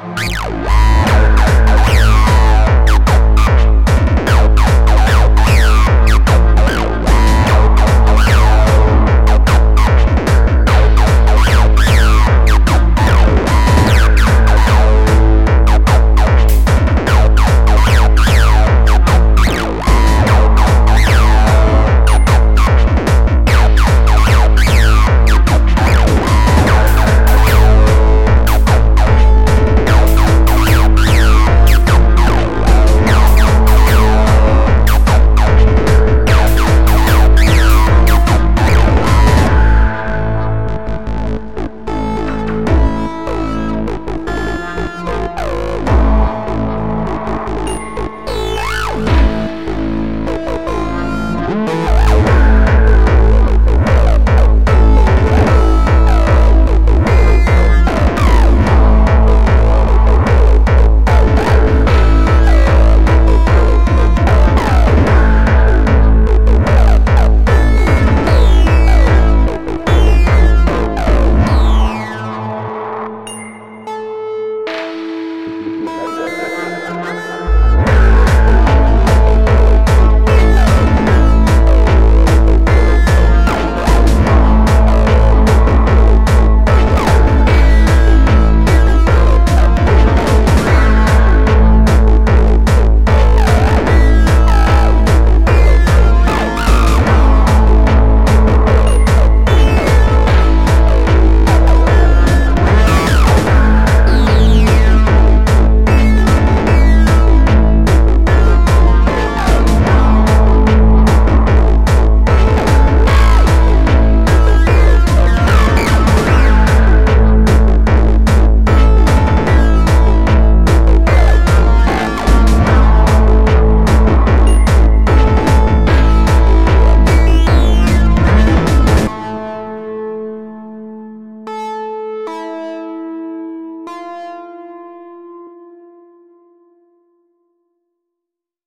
Wow.